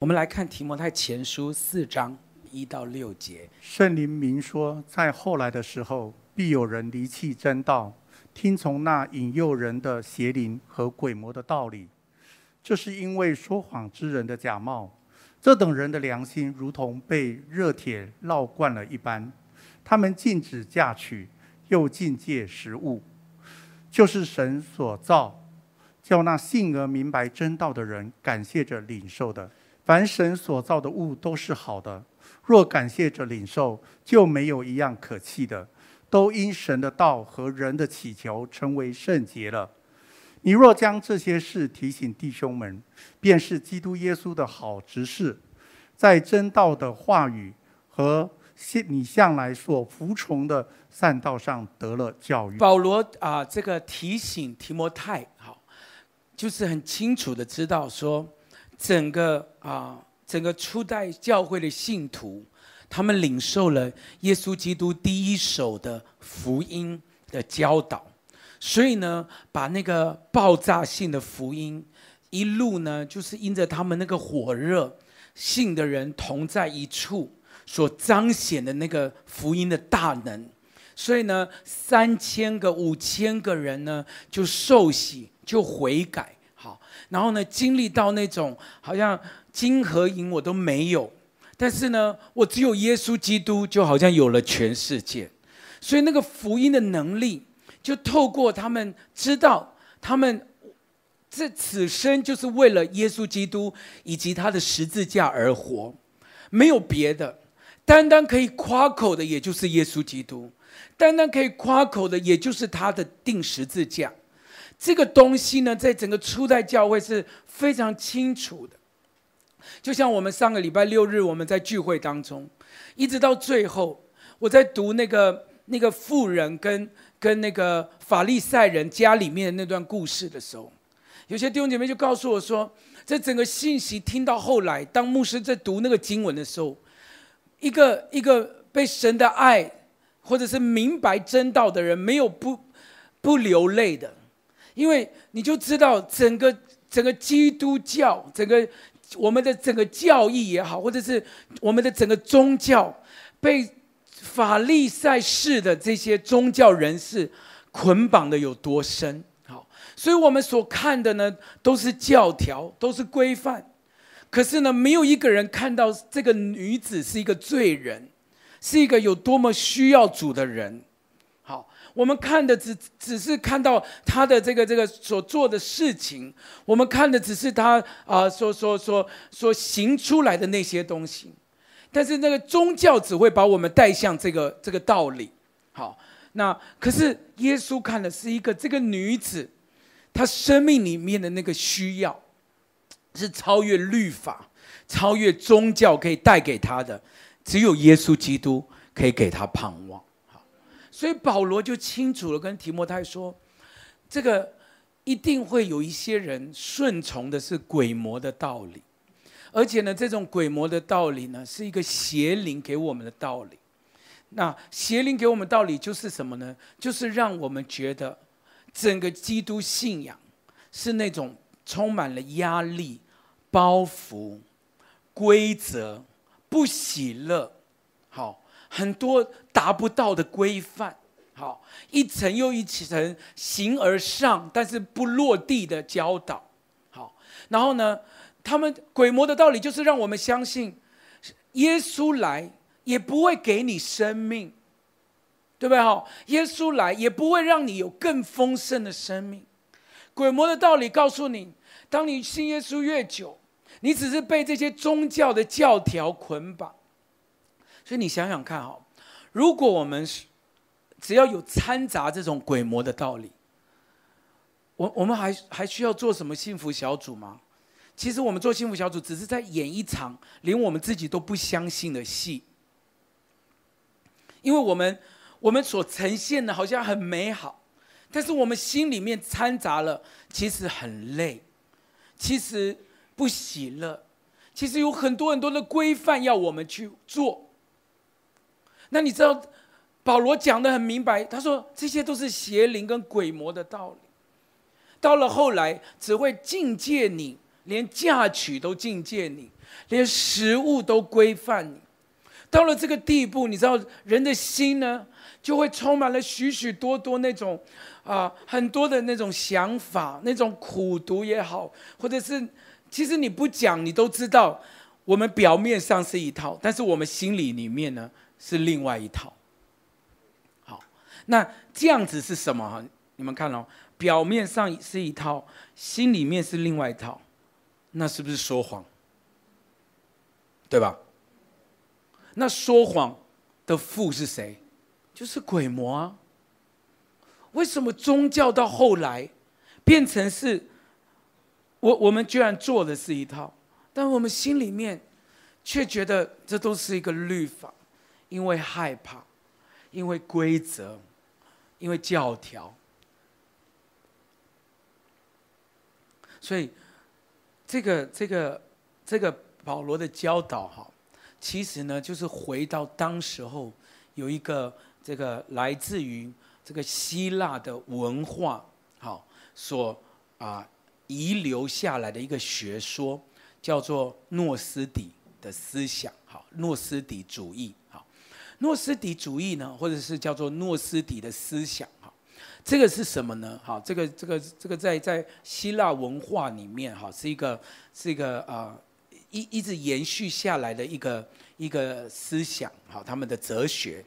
我们来看提摩太前书四章一到六节。圣灵明说，在后来的时候，必有人离弃真道，听从那引诱人的邪灵和鬼魔的道理。这是因为说谎之人的假冒，这等人的良心如同被热铁烙惯了一般。他们禁止嫁娶，又禁戒食物，就是神所造，叫那信而明白真道的人感谢着领受的。凡神所造的物都是好的，若感谢着领受，就没有一样可弃的，都因神的道和人的祈求成为圣洁了。你若将这些事提醒弟兄们，便是基督耶稣的好执事，在真道的话语和你向来所服从的善道上得了教育。保罗啊，这个提醒提摩太，好，就是很清楚的知道说。整个啊，整个初代教会的信徒，他们领受了耶稣基督第一手的福音的教导，所以呢，把那个爆炸性的福音一路呢，就是因着他们那个火热，信的人同在一处所彰显的那个福音的大能，所以呢，三千个、五千个人呢，就受洗，就悔改。然后呢，经历到那种好像金和银我都没有，但是呢，我只有耶稣基督，就好像有了全世界。所以那个福音的能力，就透过他们知道，他们这此生就是为了耶稣基督以及他的十字架而活，没有别的，单单可以夸口的，也就是耶稣基督，单单可以夸口的，也就是他的钉十字架。这个东西呢，在整个初代教会是非常清楚的。就像我们上个礼拜六日，我们在聚会当中，一直到最后，我在读那个那个妇人跟跟那个法利赛人家里面的那段故事的时候，有些弟兄姐妹就告诉我说，在整个信息听到后来，当牧师在读那个经文的时候，一个一个被神的爱或者是明白真道的人，没有不不流泪的。因为你就知道整个整个基督教，整个我们的整个教义也好，或者是我们的整个宗教，被法利赛式的这些宗教人士捆绑的有多深。好，所以我们所看的呢，都是教条，都是规范，可是呢，没有一个人看到这个女子是一个罪人，是一个有多么需要主的人。我们看的只只是看到他的这个这个所做的事情，我们看的只是他啊所所所所行出来的那些东西，但是那个宗教只会把我们带向这个这个道理。好，那可是耶稣看的是一个这个女子，她生命里面的那个需要，是超越律法、超越宗教可以带给她的，只有耶稣基督可以给她盼望。所以保罗就清楚了跟提摩太说，这个一定会有一些人顺从的是鬼魔的道理，而且呢，这种鬼魔的道理呢，是一个邪灵给我们的道理。那邪灵给我们道理就是什么呢？就是让我们觉得整个基督信仰是那种充满了压力、包袱、规则、不喜乐。好。很多达不到的规范，好，一层又一层形而上，但是不落地的教导，好，然后呢，他们鬼魔的道理就是让我们相信，耶稣来也不会给你生命，对不对？好，耶稣来也不会让你有更丰盛的生命。鬼魔的道理告诉你，当你信耶稣越久，你只是被这些宗教的教条捆绑。所以你想想看哈，如果我们是只要有掺杂这种鬼魔的道理，我我们还还需要做什么幸福小组吗？其实我们做幸福小组只是在演一场连我们自己都不相信的戏，因为我们我们所呈现的好像很美好，但是我们心里面掺杂了，其实很累，其实不喜乐，其实有很多很多的规范要我们去做。那你知道，保罗讲得很明白，他说这些都是邪灵跟鬼魔的道理。到了后来，只会禁戒你，连嫁娶都禁戒你，连食物都规范你。到了这个地步，你知道人的心呢，就会充满了许许多多那种啊，很多的那种想法，那种苦读也好，或者是其实你不讲，你都知道，我们表面上是一套，但是我们心里里面呢是另外一套。好，那这样子是什么？你们看哦，表面上是一套，心里面是另外一套，那是不是说谎？对吧？那说谎的父是谁？就是鬼魔啊！为什么宗教到后来变成是，我我们居然做的是一套，但我们心里面却觉得这都是一个律法，因为害怕，因为规则，因为教条，所以这个这个这个保罗的教导哈。其实呢，就是回到当时候有一个这个来自于这个希腊的文化，好，所啊遗留下来的一个学说，叫做诺斯底的思想，好，诺斯底主义，诺斯底主义呢，或者是叫做诺斯底的思想，哈，这个是什么呢？哈，这个这个这个在在希腊文化里面，哈，是一个是一个啊。一一直延续下来的一个一个思想，哈，他们的哲学，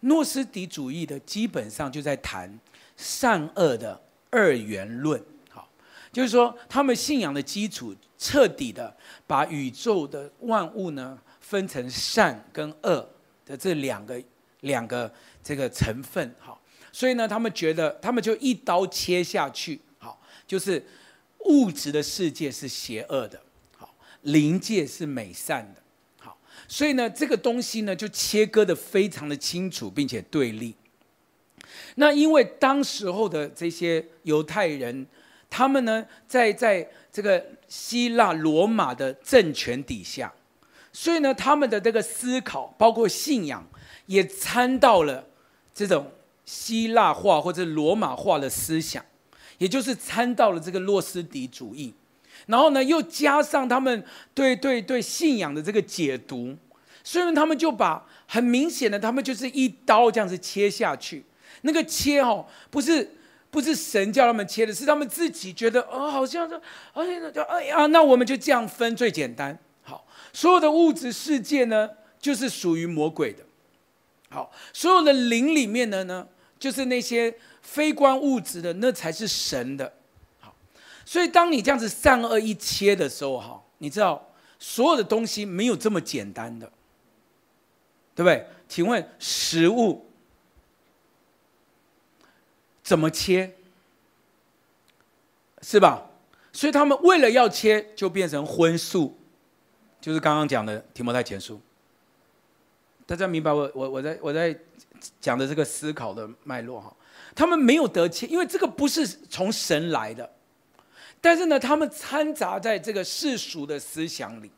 诺斯底主义的基本上就在谈善恶的二元论，好，就是说他们信仰的基础彻底的把宇宙的万物呢分成善跟恶的这两个两个这个成分，好，所以呢，他们觉得他们就一刀切下去，好，就是物质的世界是邪恶的。好灵界是美善的，好，所以呢，这个东西呢就切割得非常的清楚，并且对立。那因为当时候的这些犹太人，他们呢在在这个希腊罗马的政权底下，所以呢，他们的这个思考，包括信仰，也掺到了这种希腊化或者罗马化的思想，也就是掺到了这个洛斯底主义。然后呢，又加上他们对对对信仰的这个解读，所以他们就把很明显的，他们就是一刀这样子切下去。那个切哦，不是不是神叫他们切的，是他们自己觉得哦，好像是，哎呀，就哎呀，那我们就这样分最简单。所有的物质世界呢，就是属于魔鬼的。好，所有的灵里面的呢，就是那些非观物质的，那才是神的。好所以，当你这样子善恶一切的时候，哈，你知道所有的东西没有这么简单的，对不对？请问食物怎么切？是吧？所以他们为了要切，就变成荤素，就是刚刚讲的提摩太前书。大家明白我我我在我在讲的这个思考的脉络哈？他们没有得切，因为这个不是从神来的。但是呢，他们掺杂在这个世俗的思想里，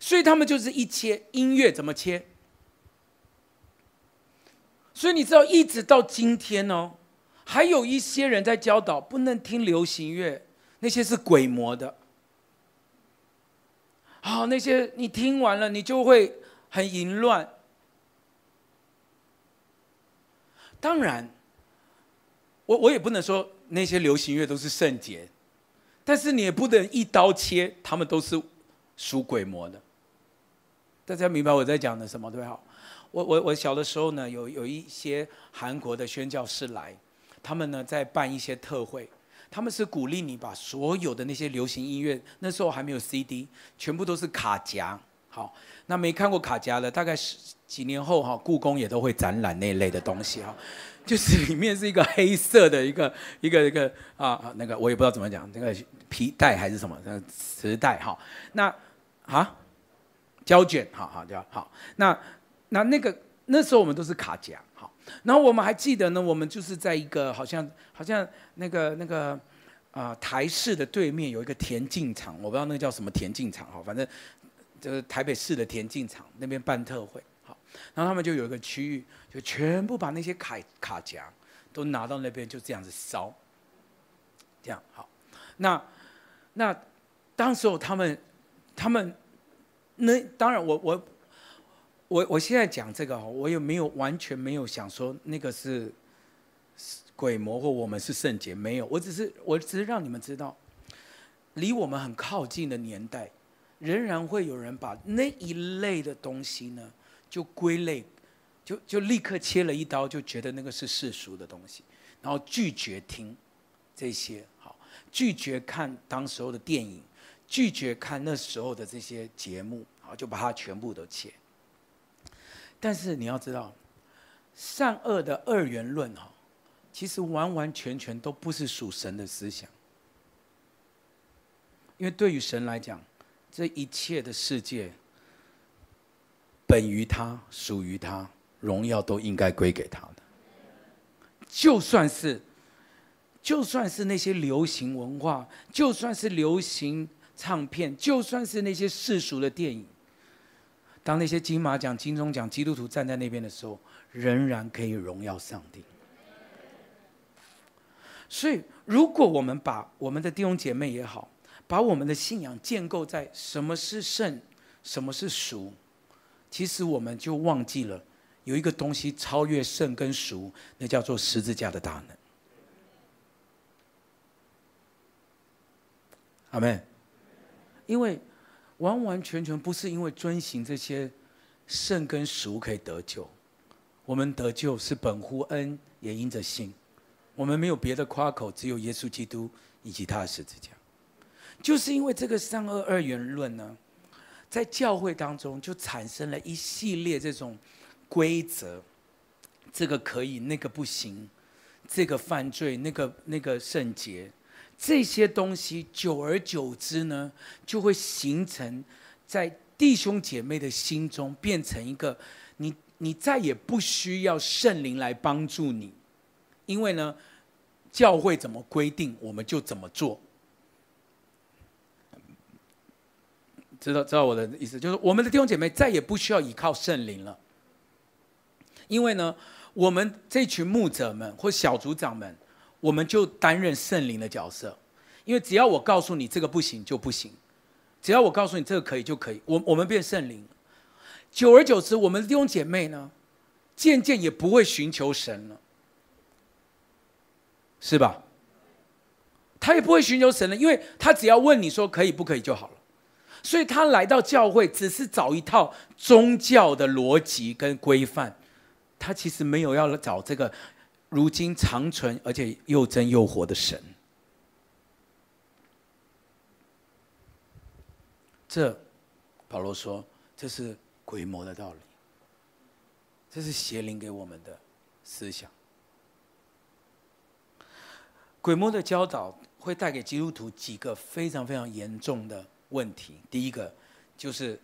所以他们就是一切音乐怎么切？所以你知道，一直到今天哦，还有一些人在教导不能听流行乐，那些是鬼魔的。好，那些你听完了，你就会很淫乱。当然，我我也不能说那些流行乐都是圣洁。但是你也不能一刀切，他们都是属鬼魔的。大家明白我在讲的什么对吧？我我我小的时候呢，有有一些韩国的宣教士来，他们呢在办一些特会，他们是鼓励你把所有的那些流行音乐，那时候还没有 CD，全部都是卡夹。好，那没看过卡夹的，大概十几年后哈，故宫也都会展览那类的东西哈。就是里面是一个黑色的一个一个一个啊，那个我也不知道怎么讲，那个皮带还是什么，那个磁带哈。那啊，胶卷，好好胶好。那那那个那时候我们都是卡夹，然后我们还记得呢，我们就是在一个好像好像那个那个啊、台式的对面有一个田径场，我不知道那个叫什么田径场哈，反正就是台北市的田径场那边办特会好。然后他们就有一个区域，就全部把那些卡卡夹都拿到那边，就这样子烧。这样好，那那当时候他们他们那当然我，我我我现在讲这个哈，我也没有完全没有想说那个是鬼魔或我们是圣洁，没有。我只是我只是让你们知道，离我们很靠近的年代，仍然会有人把那一类的东西呢，就归类，就就立刻切了一刀，就觉得那个是世俗的东西，然后拒绝听这些，好，拒绝看当时候的电影。拒绝看那时候的这些节目，好，就把它全部都切。但是你要知道，善恶的二元论哈，其实完完全全都不是属神的思想。因为对于神来讲，这一切的世界本于他，属于他，荣耀都应该归给他的。就算是，就算是那些流行文化，就算是流行。唱片，就算是那些世俗的电影，当那些金马奖、金钟奖，基督徒站在那边的时候，仍然可以荣耀上帝。所以，如果我们把我们的弟兄姐妹也好，把我们的信仰建构在什么是圣，什么是俗，其实我们就忘记了有一个东西超越圣跟俗，那叫做十字架的大能。阿门。因为完完全全不是因为遵行这些圣跟俗可以得救，我们得救是本乎恩，也因着信。我们没有别的夸口，只有耶稣基督以及他的十字架。就是因为这个善恶二元论呢，在教会当中就产生了一系列这种规则，这个可以，那个不行，这个犯罪，那个那个圣洁。这些东西久而久之呢，就会形成在弟兄姐妹的心中，变成一个你你再也不需要圣灵来帮助你，因为呢，教会怎么规定我们就怎么做。知道知道我的意思，就是我们的弟兄姐妹再也不需要依靠圣灵了，因为呢，我们这群牧者们或小组长们。我们就担任圣灵的角色，因为只要我告诉你这个不行就不行，只要我告诉你这个可以就可以，我我们变圣灵。久而久之，我们弟兄姐妹呢，渐渐也不会寻求神了，是吧？他也不会寻求神了，因为他只要问你说可以不可以就好了。所以他来到教会，只是找一套宗教的逻辑跟规范，他其实没有要找这个。如今长存而且又真又活的神，这保罗说，这是鬼魔的道理，这是邪灵给我们的思想。鬼魔的教导会带给基督徒几个非常非常严重的问题。第一个就是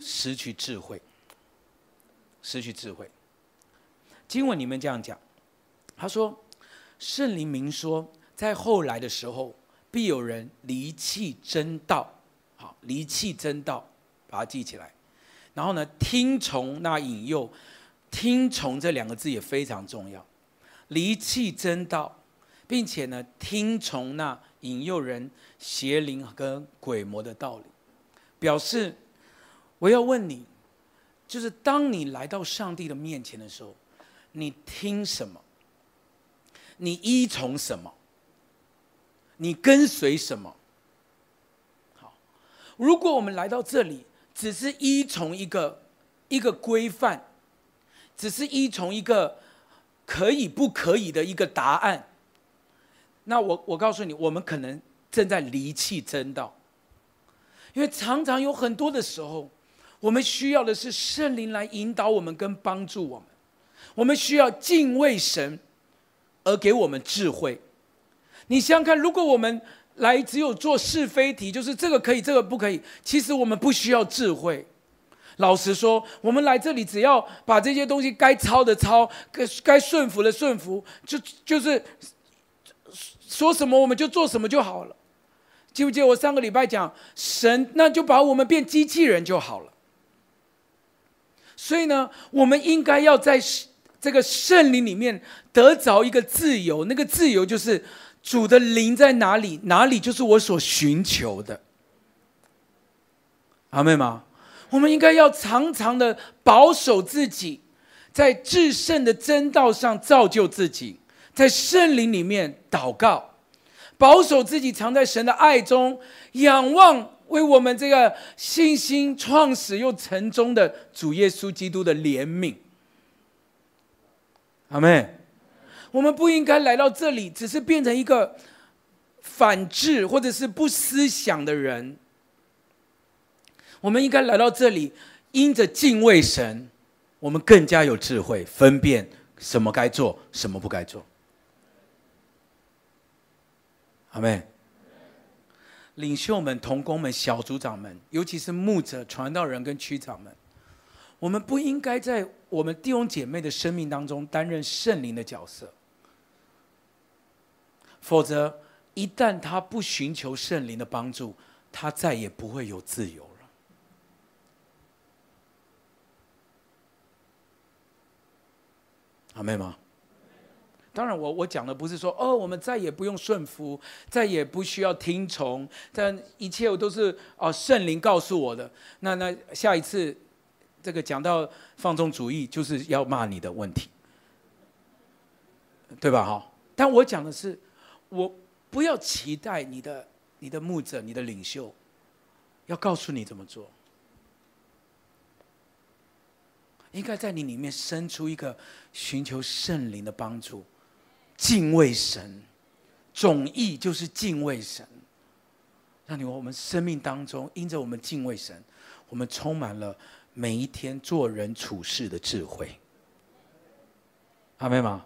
失去智慧，失去智慧。经文里面这样讲。他说：“圣灵明说，在后来的时候，必有人离弃真道。好，离弃真道，把它记起来。然后呢，听从那引诱，听从这两个字也非常重要。离弃真道，并且呢，听从那引诱人邪灵跟鬼魔的道理，表示我要问你，就是当你来到上帝的面前的时候，你听什么？”你依从什么？你跟随什么？好，如果我们来到这里，只是依从一个一个规范，只是依从一个可以不可以的一个答案，那我我告诉你，我们可能正在离弃真道，因为常常有很多的时候，我们需要的是圣灵来引导我们跟帮助我们，我们需要敬畏神。而给我们智慧，你想想看，如果我们来只有做是非题，就是这个可以，这个不可以，其实我们不需要智慧。老实说，我们来这里只要把这些东西该抄的抄，该该顺服的顺服，就就是说什么我们就做什么就好了。记不记得我上个礼拜讲神，那就把我们变机器人就好了。所以呢，我们应该要在。这个圣灵里面得着一个自由，那个自由就是主的灵在哪里，哪里就是我所寻求的。阿们吗？我们应该要常常的保守自己，在至圣的真道上造就自己，在圣灵里面祷告，保守自己藏在神的爱中，仰望为我们这个信心创始又成终的主耶稣基督的怜悯。阿妹，我们不应该来到这里，只是变成一个反智或者是不思想的人。我们应该来到这里，因着敬畏神，我们更加有智慧，分辨什么该做，什么不该做。阿妹，领袖们、同工们、小组长们，尤其是牧者、传道人跟区长们。我们不应该在我们弟兄姐妹的生命当中担任圣灵的角色，否则一旦他不寻求圣灵的帮助，他再也不会有自由了。阿妹吗？当然我，我我讲的不是说哦，我们再也不用顺服，再也不需要听从，但一切我都是哦圣灵告诉我的。那那下一次。这个讲到放纵主义，就是要骂你的问题，对吧？哈，但我讲的是，我不要期待你的、你的牧者、你的领袖，要告诉你怎么做，应该在你里面生出一个寻求圣灵的帮助，敬畏神，总意就是敬畏神，让你我们生命当中，因着我们敬畏神，我们充满了。每一天做人处事的智慧，阿们吗？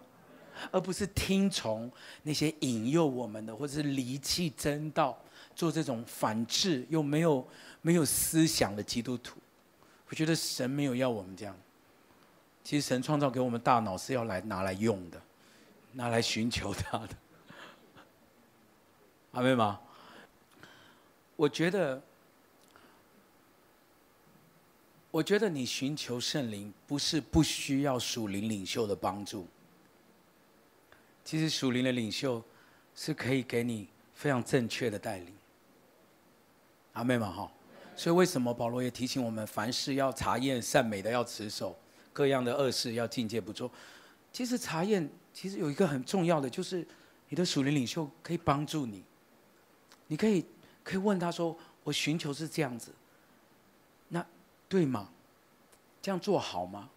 而不是听从那些引诱我们的，或者是离弃真道，做这种反智又没有没有思想的基督徒。我觉得神没有要我们这样。其实神创造给我们大脑是要来拿来用的，拿来寻求他的。阿们吗？我觉得。我觉得你寻求圣灵，不是不需要属灵领袖的帮助。其实属灵的领袖是可以给你非常正确的带领。阿妹们哈，所以为什么保罗也提醒我们，凡事要查验，善美的要持守，各样的恶事要境界不做。其实查验其实有一个很重要的，就是你的属灵领袖可以帮助你。你可以可以问他说：“我寻求是这样子。”对吗？这样做好吗？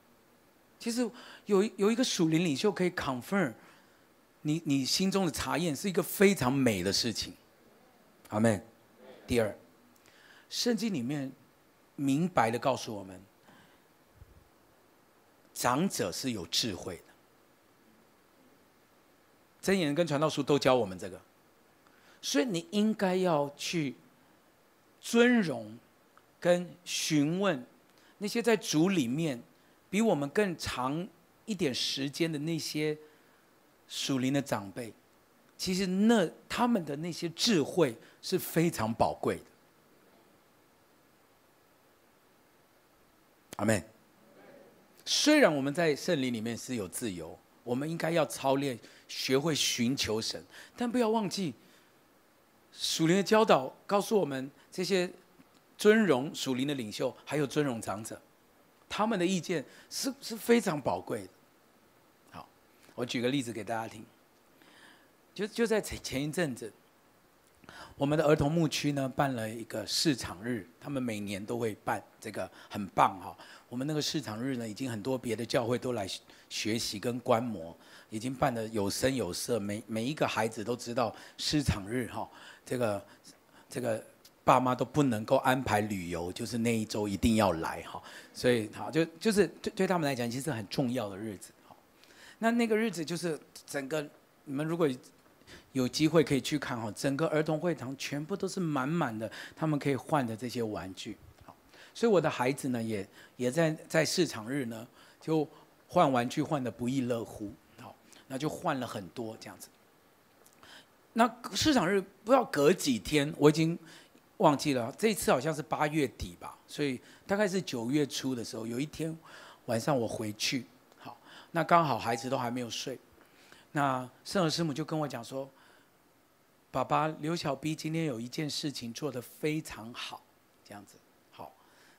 其实有有一个属灵领袖可以 confirm 你你心中的查验，是一个非常美的事情。阿门。第二，圣经里面明白的告诉我们，长者是有智慧的。箴言跟传道书都教我们这个，所以你应该要去尊荣。跟询问那些在主里面比我们更长一点时间的那些属灵的长辈，其实那他们的那些智慧是非常宝贵的。阿门。虽然我们在圣灵里面是有自由，我们应该要操练，学会寻求神，但不要忘记属灵的教导告诉我们这些。尊荣属灵的领袖，还有尊荣长者，他们的意见是是非常宝贵的。好，我举个例子给大家听。就就在前前一阵子，我们的儿童牧区呢办了一个市场日，他们每年都会办这个，很棒哈。我们那个市场日呢，已经很多别的教会都来学习跟观摩，已经办得有声有色，每每一个孩子都知道市场日哈，这个这个。爸妈都不能够安排旅游，就是那一周一定要来哈，所以好就就是对对他们来讲，其实很重要的日子。好，那那个日子就是整个你们如果有机会可以去看哈，整个儿童会堂全部都是满满的，他们可以换的这些玩具。好，所以我的孩子呢，也也在在市场日呢，就换玩具换得不亦乐乎。好，那就换了很多这样子。那市场日不知道隔几天，我已经。忘记了，这次好像是八月底吧，所以大概是九月初的时候，有一天晚上我回去，好，那刚好孩子都还没有睡，那圣儿师母就跟我讲说：“爸爸，刘小 B 今天有一件事情做得非常好，这样子，好，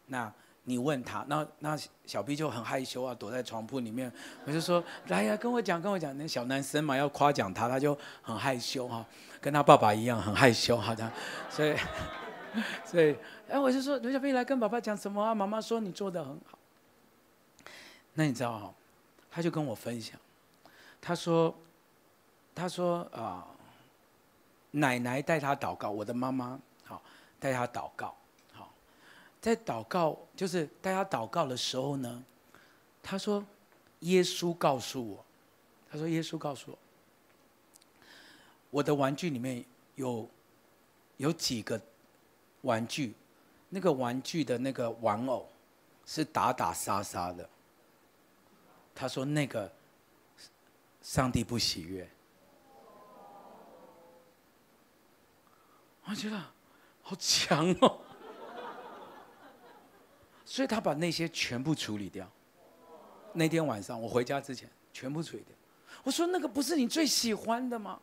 那你问他，那那小 B 就很害羞啊，躲在床铺里面。我就说，来呀，跟我讲，跟我讲。那小男生嘛，要夸奖他，他就很害羞哈，跟他爸爸一样很害羞，好的。所以，所以，哎，我就说，刘小飞来跟爸爸讲什么啊？妈妈说你做得很好。那你知道哈，他就跟我分享，他说，他说啊、奶奶带他祷告，我的妈妈好带他祷告。好在祷告，就是大家祷告的时候呢，他说：“耶稣告诉我，他说耶稣告诉我，我的玩具里面有有几个玩具，那个玩具的那个玩偶是打打杀杀的。他说那个上帝不喜悦。”我觉得好强哦。所以他把那些全部处理掉。那天晚上我回家之前，全部处理掉。我说：“那个不是你最喜欢的吗？”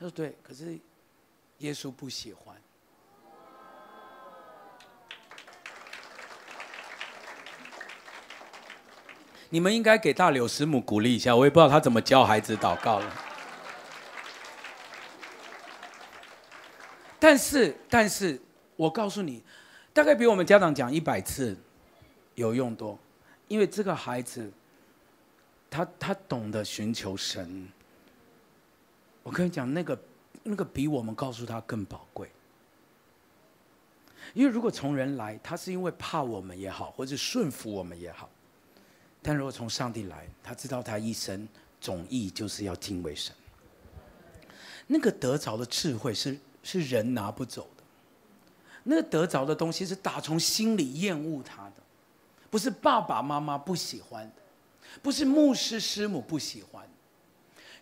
他说：“对，可是耶稣不喜欢。”你们应该给大柳师母鼓励一下，我也不知道他怎么教孩子祷告了。但是，但是我告诉你。大概比我们家长讲一百次有用多，因为这个孩子，他他懂得寻求神。我跟你讲，那个那个比我们告诉他更宝贵。因为如果从人来，他是因为怕我们也好，或者顺服我们也好；但如果从上帝来，他知道他一生总意就是要敬畏神。那个得着的智慧是是人拿不走的。那个得着的东西是打从心里厌恶他的，不是爸爸妈妈不喜欢的，不是牧师师母不喜欢。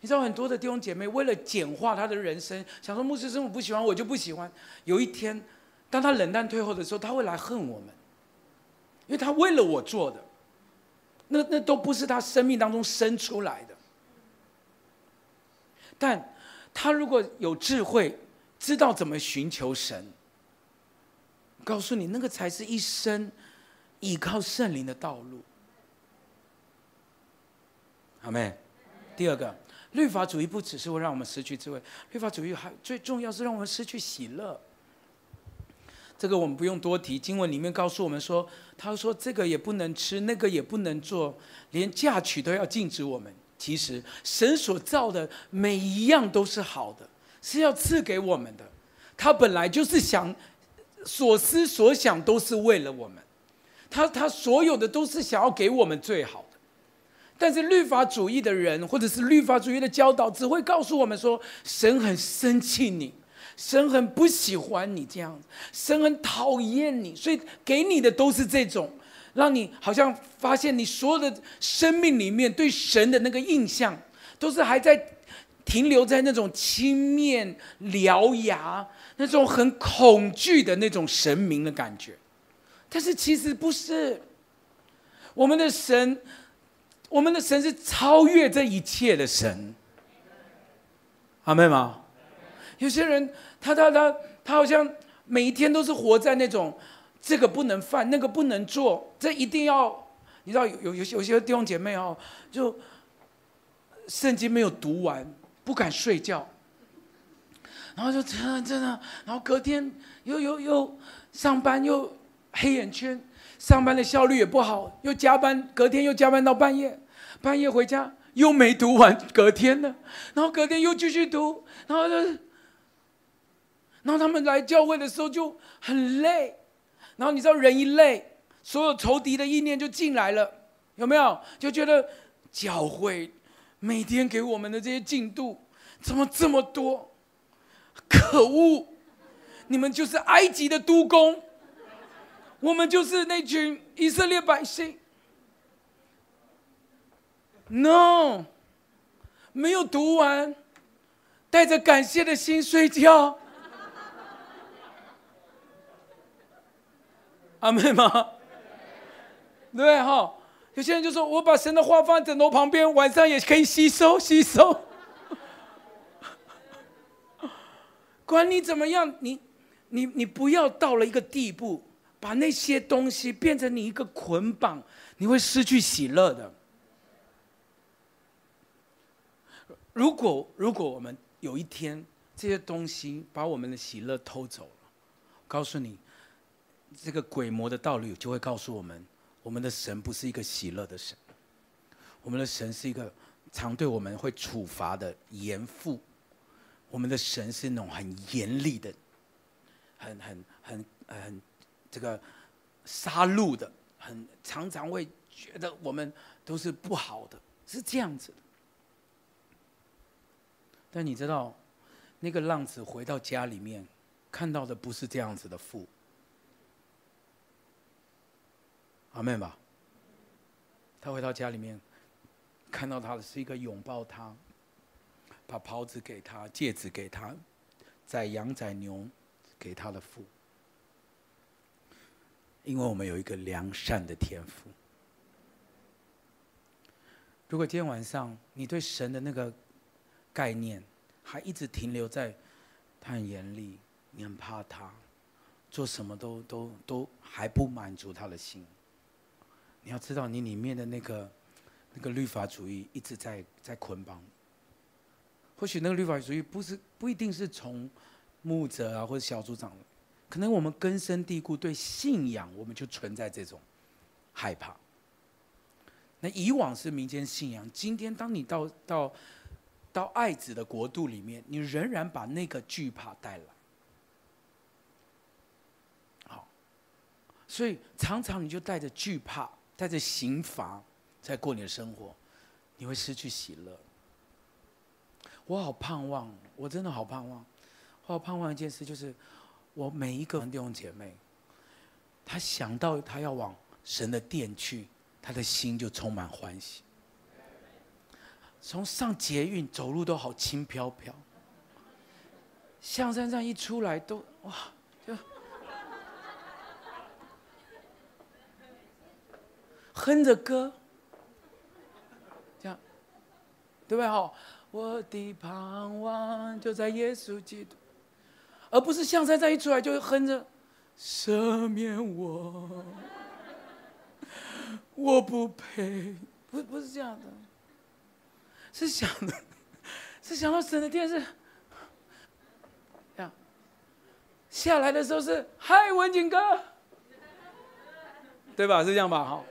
你知道很多的弟兄姐妹为了简化他的人生，想说牧师师母不喜欢我就不喜欢。有一天，当他冷淡退后的时候，他会来恨我们，因为他为了我做的，那那都不是他生命当中生出来的。但他如果有智慧，知道怎么寻求神。告诉你，那个才是一生依靠圣灵的道路。阿妹。第二个，律法主义不只是会让我们失去智慧，律法主义还最重要是让我们失去喜乐。这个我们不用多提，经文里面告诉我们说，他说这个也不能吃，那个也不能做，连嫁娶都要禁止我们。其实神所造的每一样都是好的，是要赐给我们的。他本来就是想。所思所想都是为了我们，他他所有的都是想要给我们最好的，但是律法主义的人或者是律法主义的教导只会告诉我们说，神很生气你，神很不喜欢你这样子，神很讨厌你，所以给你的都是这种，让你好像发现你所有的生命里面对神的那个印象，都是还在停留在那种青面獠牙。那种很恐惧的那种神明的感觉，但是其实不是。我们的神，我们的神是超越这一切的神。阿妹吗？有些人，他他他他好像每一天都是活在那种这个不能犯，那个不能做，这一定要，你知道有有有些有些弟兄姐妹哦，就圣经没有读完，不敢睡觉。然后就真的真的，然后隔天又又又上班又黑眼圈，上班的效率也不好，又加班，隔天又加班到半夜，半夜回家又没读完，隔天呢，然后隔天又继续读，然后就，然后他们来教会的时候就很累，然后你知道人一累，所有仇敌的意念就进来了，有没有？就觉得教会每天给我们的这些进度怎么这么多？可恶！你们就是埃及的督工，我们就是那群以色列百姓。No，没有读完，带着感谢的心睡觉。阿妹吗？对哈，有些人就说：“我把神的话放在枕头旁边，晚上也可以吸收 吸收。”管你怎么样，你，你，你不要到了一个地步，把那些东西变成你一个捆绑，你会失去喜乐的。如果如果我们有一天这些东西把我们的喜乐偷走了，告诉你，这个鬼魔的道理就会告诉我们，我们的神不是一个喜乐的神，我们的神是一个常对我们会处罚的严父，我们的神是那种很严厉的，很很很很这个杀戮的，很常常会觉得我们都是不好的，是这样子的。但你知道，那个浪子回到家里面，看到的不是这样子的父。阿妹吧。他回到家里面，看到他的是一个拥抱他，把袍子给他、戒指给他、宰羊宰牛给他的父。因为我们有一个良善的天赋。如果今天晚上你对神的那个概念还一直停留在他很严厉，你很怕他，做什么都都都还不满足他的心。你要知道，你里面的那个那个律法主义一直在在捆绑。或许那个律法主义不是不一定是从牧者啊或者小组长，可能我们根深蒂固对信仰，我们就存在这种害怕。那以往是民间信仰，今天当你到到到爱子的国度里面，你仍然把那个惧怕带来。好，所以常常你就带着惧怕。带着刑罚在过你的生活，你会失去喜乐。我好盼望，我真的好盼望，我好盼望一件事，就是我每一个弟兄姐妹，他想到他要往神的殿去，他的心就充满欢喜。从上捷运走路都好轻飘飘，象山上一出来都哇就。哼着歌，这样，对不对？哈，我的盼望就在耶稣基督，而不是象山站一出来就哼着赦免我，我不配，不不是这样的，是想的，是想到神的电视，这样，下来的时候是嗨文景哥，对吧？是这样吧？哈。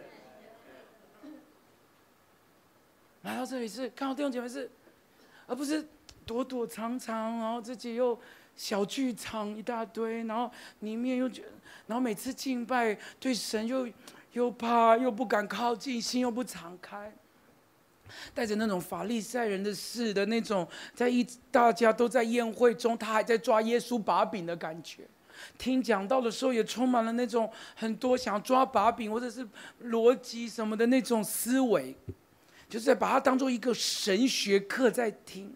来到这里是看到弟兄姐妹是，而不是躲躲藏藏，然后自己又小剧场一大堆，然后里面又觉，然后每次敬拜对神又又怕又不敢靠近，心又不敞开，带着那种法利赛人的事的那种，在一大家都在宴会中，他还在抓耶稣把柄的感觉，听讲道的时候也充满了那种很多想抓把柄或者是逻辑什么的那种思维。就是在把它当做一个神学课在听，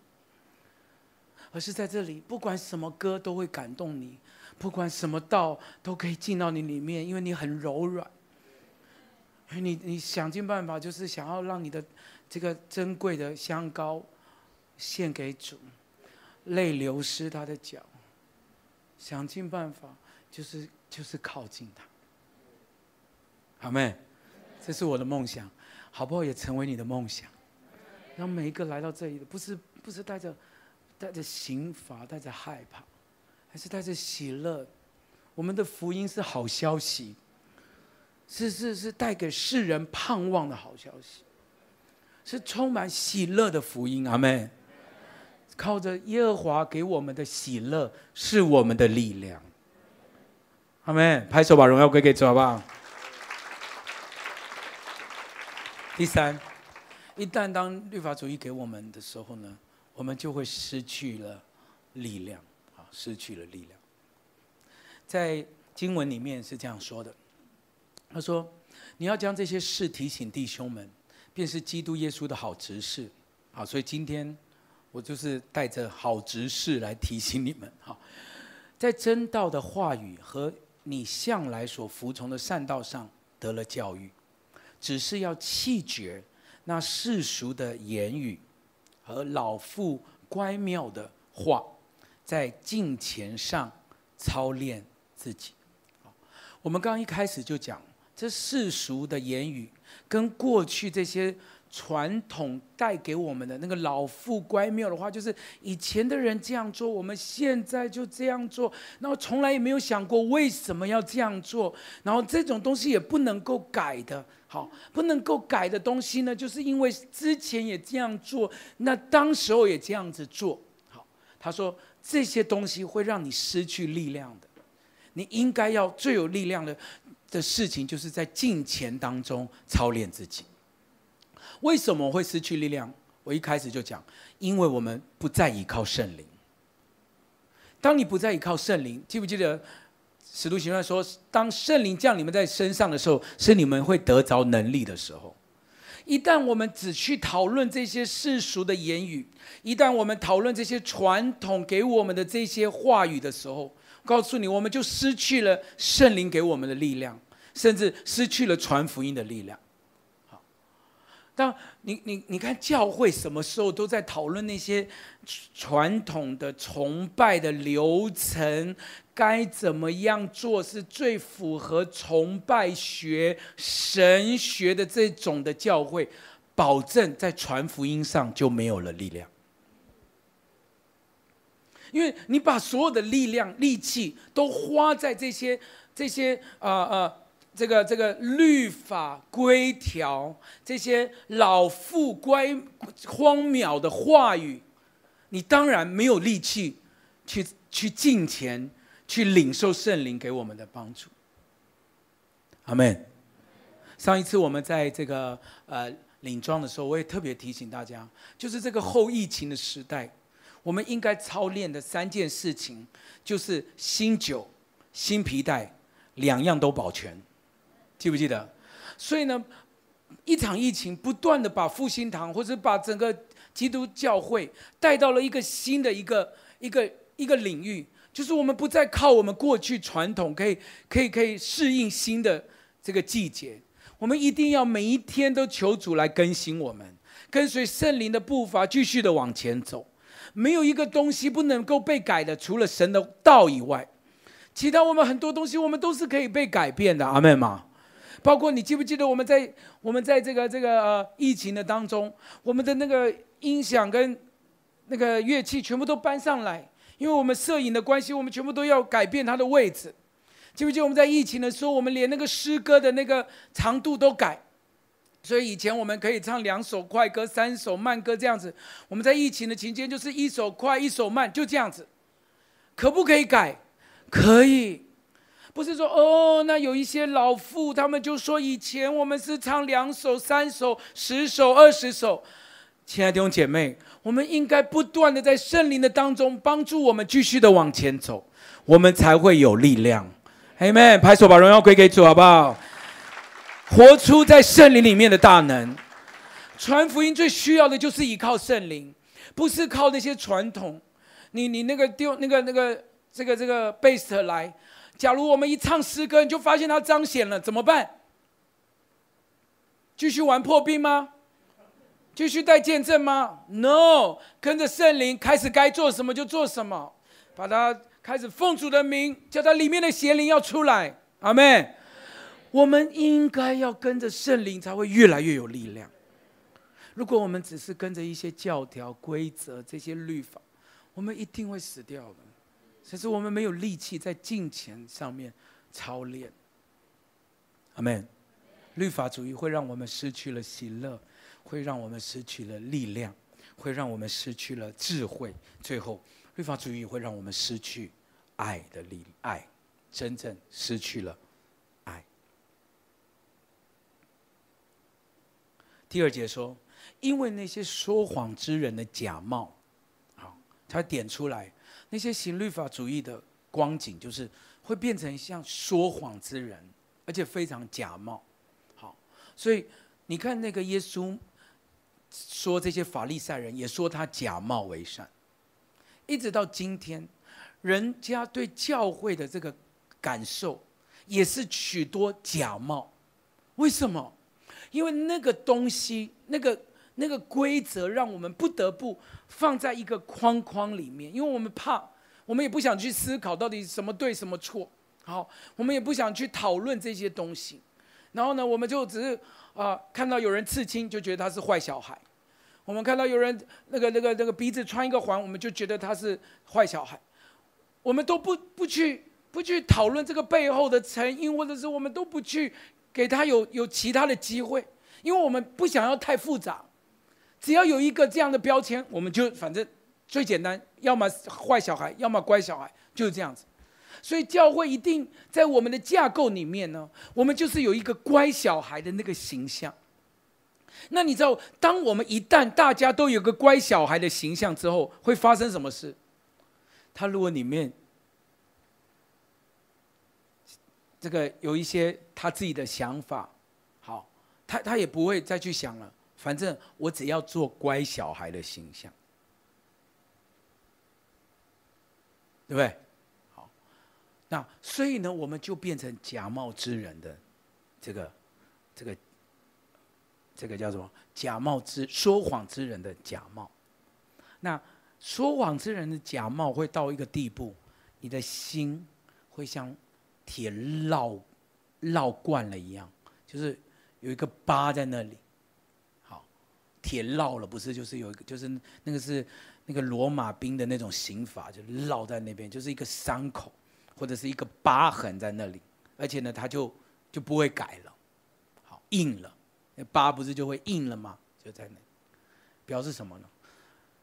而是在这里，不管什么歌都会感动你，不管什么道都可以进到你里面，因为你很柔软。你你想尽办法，就是想要让你的这个珍贵的香膏献给主，泪流湿他的脚，想尽办法，就是就是靠近他。好没？这是我的梦想。好不好？也成为你的梦想，让每一个来到这里的，不是不是带着带着刑罚，带着害怕，还是带着喜乐。我们的福音是好消息，是是是带给世人盼望的好消息，是充满喜乐的福音。阿妹。靠着耶和华给我们的喜乐，是我们的力量。阿妹。拍手把荣耀归给主，好不好？第三，一旦当律法主义给我们的时候呢，我们就会失去了力量，啊，失去了力量。在经文里面是这样说的，他说：“你要将这些事提醒弟兄们，便是基督耶稣的好执事。”好，所以今天我就是带着好执事来提醒你们，哈，在真道的话语和你向来所服从的善道上得了教育。只是要弃绝那世俗的言语和老妇乖妙的话，在镜前上操练自己。我们刚一开始就讲，这世俗的言语跟过去这些。传统带给我们的那个老妇乖谬的话，就是以前的人这样做，我们现在就这样做，然后从来也没有想过为什么要这样做，然后这种东西也不能够改的，好，不能够改的东西呢，就是因为之前也这样做，那当时候也这样子做，好，他说这些东西会让你失去力量的，你应该要最有力量的的事情，就是在敬虔当中操练自己。为什么会失去力量？我一开始就讲，因为我们不再依靠圣灵。当你不再依靠圣灵，记不记得使徒行传说，当圣灵降你们在身上的时候，是你们会得着能力的时候。一旦我们只去讨论这些世俗的言语，一旦我们讨论这些传统给我们的这些话语的时候，告诉你，我们就失去了圣灵给我们的力量，甚至失去了传福音的力量。当你你你看教会什么时候都在讨论那些传统的崇拜的流程，该怎么样做是最符合崇拜学神学的这种的教会，保证在传福音上就没有了力量，因为你把所有的力量力气都花在这些这些啊啊。呃这个这个律法规条，这些老妇乖荒谬的话语，你当然没有力气去去敬虔，去领受圣灵给我们的帮助。阿门。上一次我们在这个呃领庄的时候，我也特别提醒大家，就是这个后疫情的时代，我们应该操练的三件事情，就是新酒、新皮带，两样都保全。记不记得？所以呢，一场疫情不断的把复兴堂或者把整个基督教会带到了一个新的一个一个一个领域，就是我们不再靠我们过去传统可以可以可以适应新的这个季节，我们一定要每一天都求主来更新我们，跟随圣灵的步伐继续的往前走，没有一个东西不能够被改的，除了神的道以外，其他我们很多东西我们都是可以被改变的。阿门吗？包括你记不记得我们在我们在这个这个呃疫情的当中，我们的那个音响跟那个乐器全部都搬上来，因为我们摄影的关系，我们全部都要改变它的位置。记不记得我们在疫情的时候，我们连那个诗歌的那个长度都改，所以以前我们可以唱两首快歌、三首慢歌这样子，我们在疫情的期间就是一首快一首慢就这样子，可不可以改？可以。不是说哦，那有一些老妇，他们就说以前我们是唱两首、三首、十首、二十首。亲爱的弟兄姐妹，我们应该不断的在圣灵的当中帮助我们继续的往前走，我们才会有力量。Amen，拍手把荣耀归给主，好不好？活出在圣灵里面的大能。传福音最需要的就是依靠圣灵，不是靠那些传统。你你那个丢那个那个这个这个贝斯特来。假如我们一唱诗歌，你就发现它彰显了，怎么办？继续玩破冰吗？继续带见证吗？No，跟着圣灵开始该做什么就做什么，把它开始奉主的名，叫它里面的邪灵要出来。阿门。我们应该要跟着圣灵，才会越来越有力量。如果我们只是跟着一些教条、规则、这些律法，我们一定会死掉的。其实我们没有力气在金钱上面操练，阿门。律法主义会让我们失去了喜乐，会让我们失去了力量，会让我们失去了智慧。最后，律法主义会让我们失去爱的力，爱真正失去了爱。第二节说，因为那些说谎之人的假冒，好，他点出来。那些行律法主义的光景，就是会变成像说谎之人，而且非常假冒。好，所以你看那个耶稣说这些法利赛人，也说他假冒为善。一直到今天，人家对教会的这个感受，也是许多假冒。为什么？因为那个东西，那个。那个规则让我们不得不放在一个框框里面，因为我们怕，我们也不想去思考到底什么对什么错。好，我们也不想去讨论这些东西。然后呢，我们就只是啊、看到有人刺青，就觉得他是坏小孩；我们看到有人那个那个那个鼻子穿一个环，我们就觉得他是坏小孩。我们都不不去不去讨论这个背后的成因，或者是我们都不去给他有有其他的机会，因为我们不想要太复杂。只要有一个这样的标签，我们就反正最简单，要么坏小孩，要么乖小孩，就是这样子。所以教会一定在我们的架构里面呢，我们就是有一个乖小孩的那个形象。那你知道，当我们一旦大家都有个乖小孩的形象之后，会发生什么事？他如果里面这个有一些他自己的想法，好，他他也不会再去想了。反正我只要做乖小孩的形象，对不对？好，那所以呢，我们就变成假冒之人的这个这个这个叫什么？假冒之说谎之人的假冒。那说谎之人的假冒会到一个地步，你的心会像铁烙烙惯了一样，就是有一个疤在那里。铁烙了，不是？就是有一个，就是那个是那个罗马兵的那种刑罚，就烙在那边，就是一个伤口或者是一个疤痕在那里，而且呢，它就就不会改了，好硬了，那疤不是就会硬了吗？就在那，表示什么呢？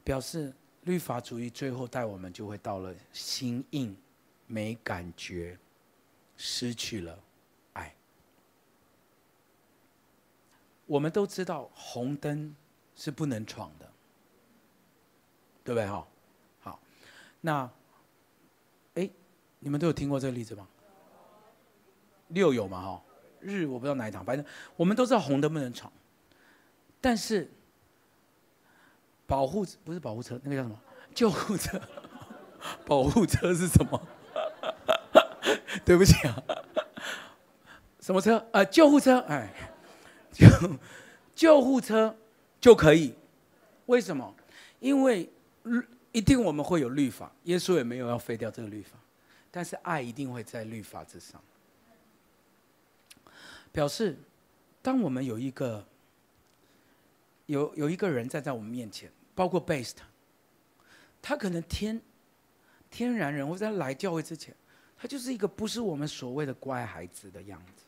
表示律法主义最后带我们就会到了心硬、没感觉、失去了爱。我们都知道红灯。是不能闯的，对不对？哈，好，那，哎，你们都有听过这个例子吗？六有嘛？哈，日我不知道哪一堂，反正我们都知道红灯不能闯，但是保护不是保护车，那个叫什么？救护车，保护车是什么？对不起啊，什么车？呃，救护车，哎，救救护车。就可以，为什么？因为一定我们会有律法，耶稣也没有要废掉这个律法，但是爱一定会在律法之上。表示，当我们有一个有有一个人站在我们面前，包括 Best，他可能天天然人，或者他来教会之前，他就是一个不是我们所谓的乖孩子的样子，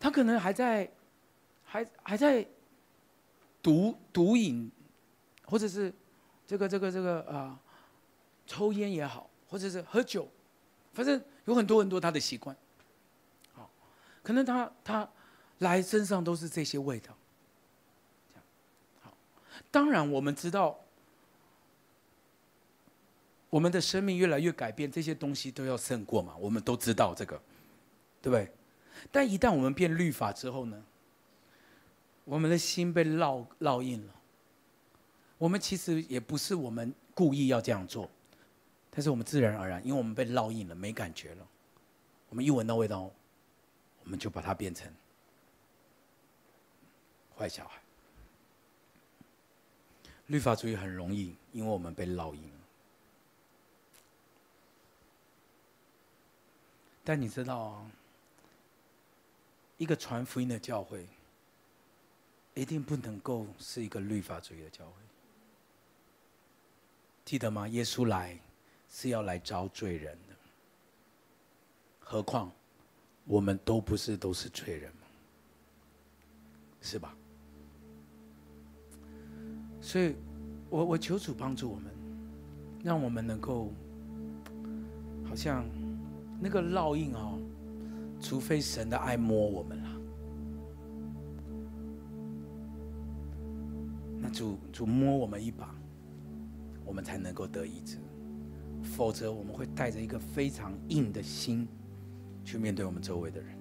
他可能还在还还在。毒毒瘾，或者是这个这个这个啊、抽烟也好，或者是喝酒，反正有很多很多他的习惯。好，可能他他来身上都是这些味道。好，当然我们知道，我们的生命越来越改变，这些东西都要胜过嘛，我们都知道这个，对不对？但一旦我们变律法之后呢？我们的心被烙烙印了。我们其实也不是我们故意要这样做，但是我们自然而然，因为我们被烙印了，没感觉了。我们一闻到味道，我们就把它变成坏小孩。律法主义很容易，因为我们被烙印了。但你知道，一个传福音的教会。一定不能够是一个律法主义的教会，记得吗？耶稣来是要来招罪人的，何况我们都不是都是罪人吗？是吧？所以我我求主帮助我们，让我们能够好像那个烙印哦，除非神的爱摸我们主主摸我们一把，我们才能够得医治，否则我们会带着一个非常硬的心去面对我们周围的人。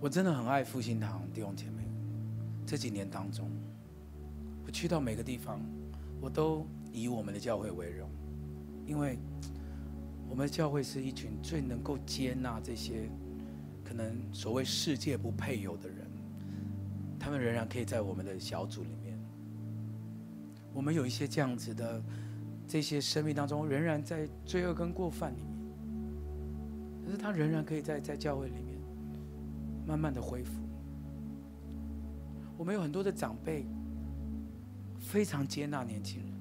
我真的很爱复兴堂弟兄姐妹，这几年当中，我去到每个地方，我都以我们的教会为荣，因为我们的教会是一群最能够接纳这些。可能所谓世界不配有的人，他们仍然可以在我们的小组里面。我们有一些这样子的这些生命当中仍然在罪恶跟过犯里面，可是他仍然可以在在教会里面慢慢的恢复。我们有很多的长辈非常接纳年轻人，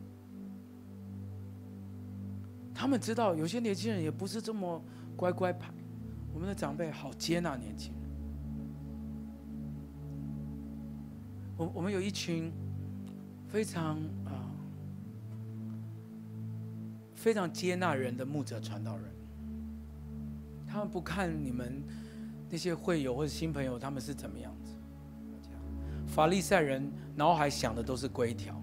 他们知道有些年轻人也不是这么乖乖牌，我们的长辈好接纳年轻人。我我们有一群非常啊。非常接纳人的牧者传道人，他们不看你们那些会友或者新朋友，他们是怎么样子。法利赛人脑海想的都是规条，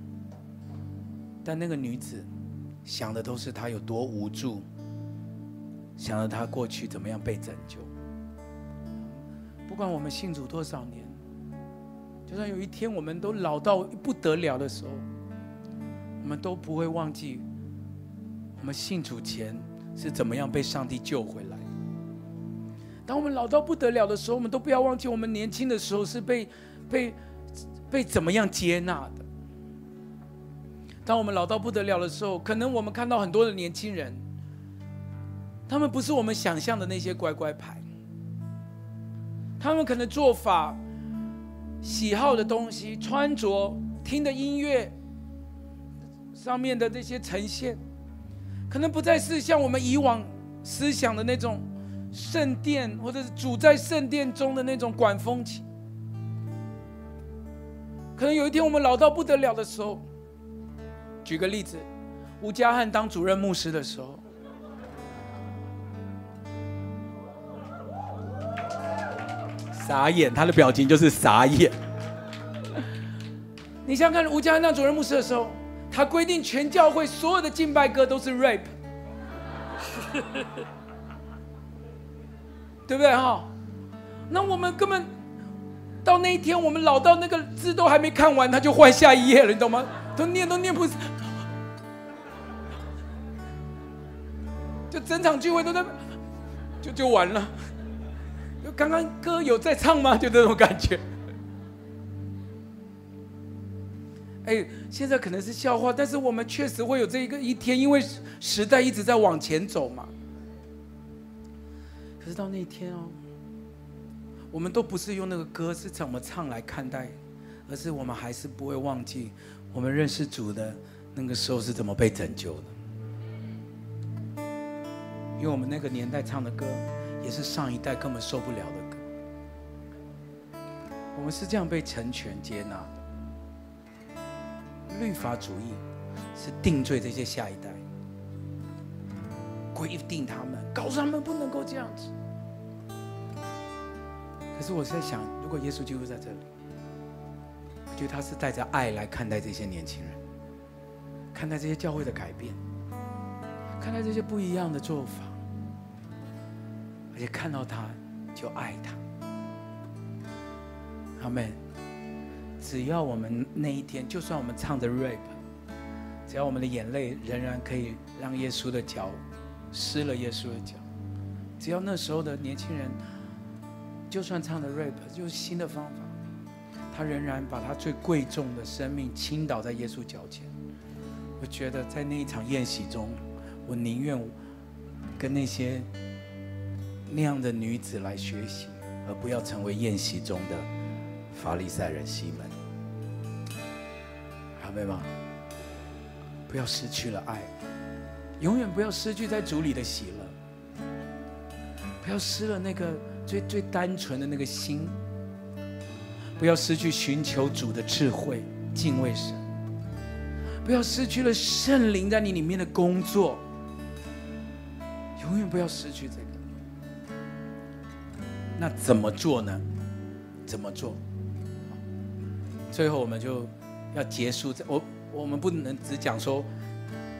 但那个女子想的都是她有多无助，想着他过去怎么样被拯救。不管我们信主多少年，就算有一天我们都老到不得了的时候，我们都不会忘记。我们信主前是怎么样被上帝救回来？当我们老到不得了的时候，我们都不要忘记，我们年轻的时候是被被被怎么样接纳的。当我们老到不得了的时候，可能我们看到很多的年轻人，他们不是我们想象的那些乖乖牌，他们可能做法、喜好的东西、穿着、听的音乐上面的这些呈现。可能不再是像我们以往思想的那种圣殿，或者是主在圣殿中的那种管风琴。可能有一天我们老到不得了的时候，举个例子，吴家汉当主任牧师的时候，傻眼，他的表情就是傻眼。你想看，吴家汉当主任牧师的时候。他规定全教会所有的敬拜歌都是 rap，对不对哈？那我们根本到那一天，我们老到那个字都还没看完，他就换下一页了，你懂吗？都念都念不，就整场聚会都在，就就完了。刚刚歌有在唱吗？就这种感觉。哎，现在可能是笑话，但是我们确实会有这一个一天，因为时代一直在往前走嘛。可是到那一天哦，我们都不是用那个歌是怎么唱来看待，而是我们还是不会忘记我们认识主的那个时候是怎么被拯救的。因为我们那个年代唱的歌，也是上一代根本受不了的歌。我们是这样被成全接纳的。律法主义是定罪这些下一代，规定他们，告诉他们不能够这样子。可是我在想，如果耶稣基督在这里，我觉得他是带着爱来看待这些年轻人，看待这些教会的改变，看待这些不一样的做法，而且看到他就爱他。阿门。只要我们那一天，就算我们唱着 rap，只要我们的眼泪仍然可以让耶稣的脚湿了耶稣的脚，只要那时候的年轻人，就算唱着 rap，就是新的方法，他仍然把他最贵重的生命倾倒在耶稣脚前。我觉得在那一场宴席中，我宁愿跟那些那样的女子来学习，而不要成为宴席中的法利赛人西门。对吗？不要失去了爱，永远不要失去在主里的喜乐，不要失了那个最最单纯的那个心，不要失去寻求主的智慧、敬畏神，不要失去了圣灵在你里面的工作，永远不要失去这个。那怎么做呢？怎么做？最后我们就。要结束这，我我们不能只讲说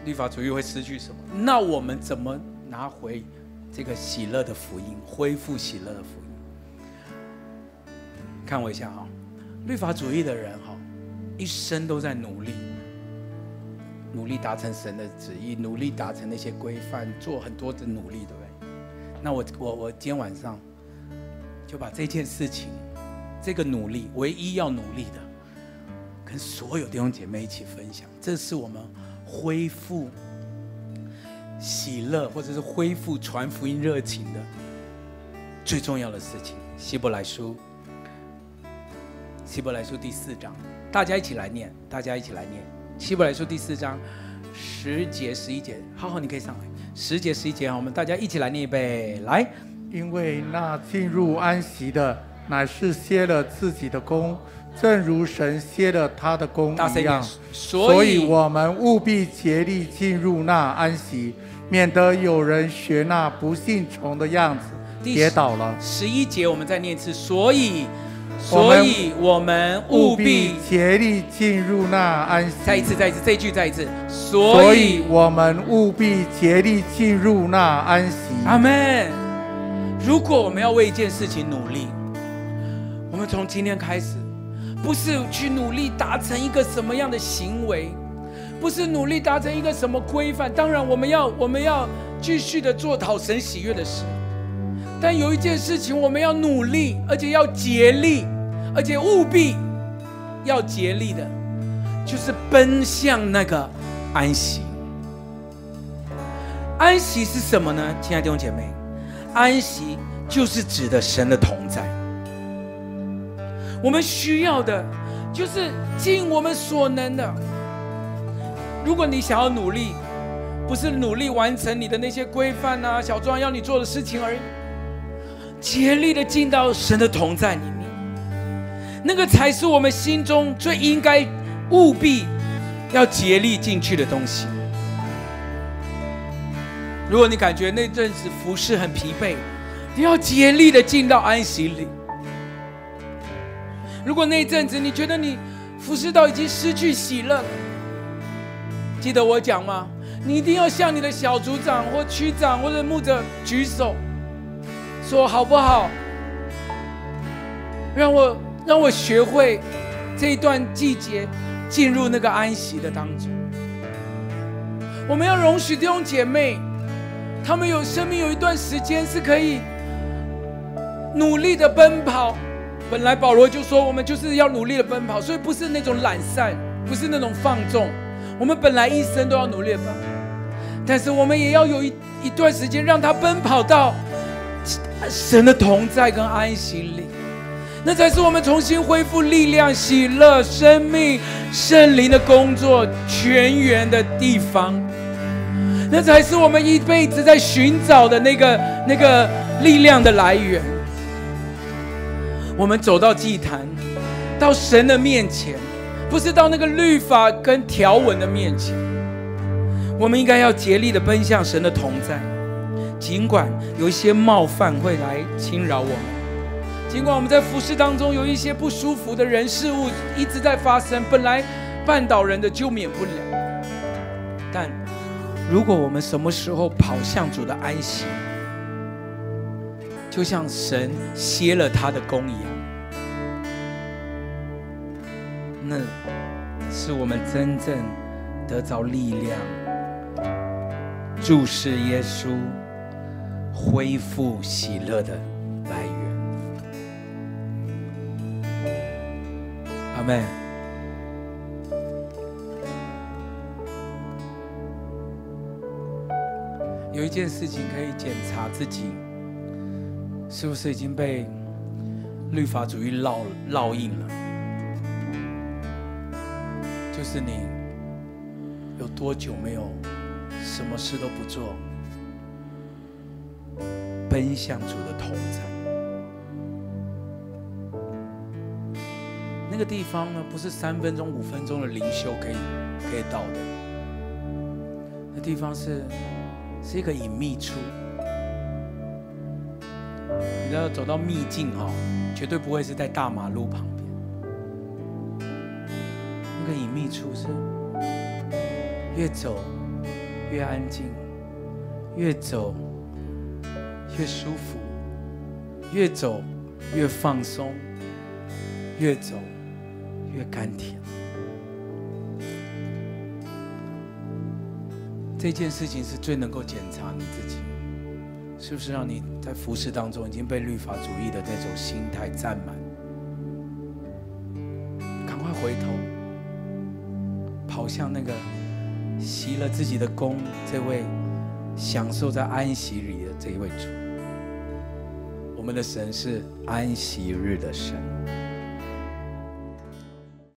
律法主义会失去什么，那我们怎么拿回这个喜乐的福音，恢复喜乐的福音？看我一下哈，律法主义的人哈，一生都在努力，努力达成神的旨意，努力达成那些规范，做很多的努力，对不对？那我我我今天晚上就把这件事情，这个努力，唯一要努力的。跟所有弟兄姐妹一起分享，这是我们恢复喜乐，或者是恢复传福音热情的最重要的事情。希伯来书，希伯来书第四章，大家一起来念，大家一起来念。希伯来书第四章十节十一节，浩浩你可以上来。十节十一节，我们大家一起来念一遍，来。因为那进入安息的，乃是歇了自己的功，正如神歇了他的功一样。所以，我们务必竭力进入那安息，免得有人学那不信从的样子，跌倒了。十一节，我们再念一次。所以。所以我们务必竭力进入那安息。再一次，再一次，这一句再一次。所以我们务必竭力进入那安息。阿门。如果我们要为一件事情努力，我们从今天开始，不是去努力达成一个什么样的行为，不是努力达成一个什么规范。当然，我们要我们要继续的做讨神喜悦的事。但有一件事情，我们要努力，而且要竭力，而且务必要竭力的，就是奔向那个安息。安息是什么呢？亲爱的弟兄姐妹，安息就是指的神的同在。我们需要的，就是尽我们所能的。如果你想要努力，不是努力完成你的那些规范啊、小庄要你做的事情而已。竭力的进到神的同在里面，那个才是我们心中最应该务必要竭力进去的东西。如果你感觉那阵子服侍很疲惫，你要竭力的进到安息里。如果那阵子你觉得你服侍到已经失去喜乐，记得我讲吗？你一定要向你的小组长或区长或者牧者举手。说好不好？让我让我学会这一段季节进入那个安息的当中。我们要容许弟兄姐妹，他们有生命有一段时间是可以努力的奔跑。本来保罗就说，我们就是要努力的奔跑，所以不是那种懒散，不是那种放纵。我们本来一生都要努力的奔跑，但是我们也要有一一段时间让他奔跑到。神的同在跟安息里，那才是我们重新恢复力量、喜乐、生命、圣灵的工作泉源的地方。那才是我们一辈子在寻找的那个那个力量的来源。我们走到祭坛，到神的面前，不是到那个律法跟条文的面前。我们应该要竭力的奔向神的同在。尽管有一些冒犯会来侵扰我们，尽管我们在服事当中有一些不舒服的人事物一直在发生，本来绊倒人的就免不了。但如果我们什么时候跑向主的安息，就像神歇了他的工一样，那是我们真正得着力量，注视耶稣。恢复喜乐的来源。阿门。有一件事情可以检查自己，是不是已经被律法主义烙烙印了？就是你有多久没有什么事都不做？奔向主的同在，那个地方呢，不是三分钟、五分钟的灵修可以可以到的。那地方是是一个隐秘处，你要走到秘境哈，绝对不会是在大马路旁边。那个隐秘处是越走越安静，越走。越舒服，越走越放松，越走越甘甜。这件事情是最能够检查你自己，是不是让你在服侍当中已经被律法主义的那种心态占满？赶快回头，跑向那个习了自己的工这位享受在安息里的这一位主。我们的神是安息日的神。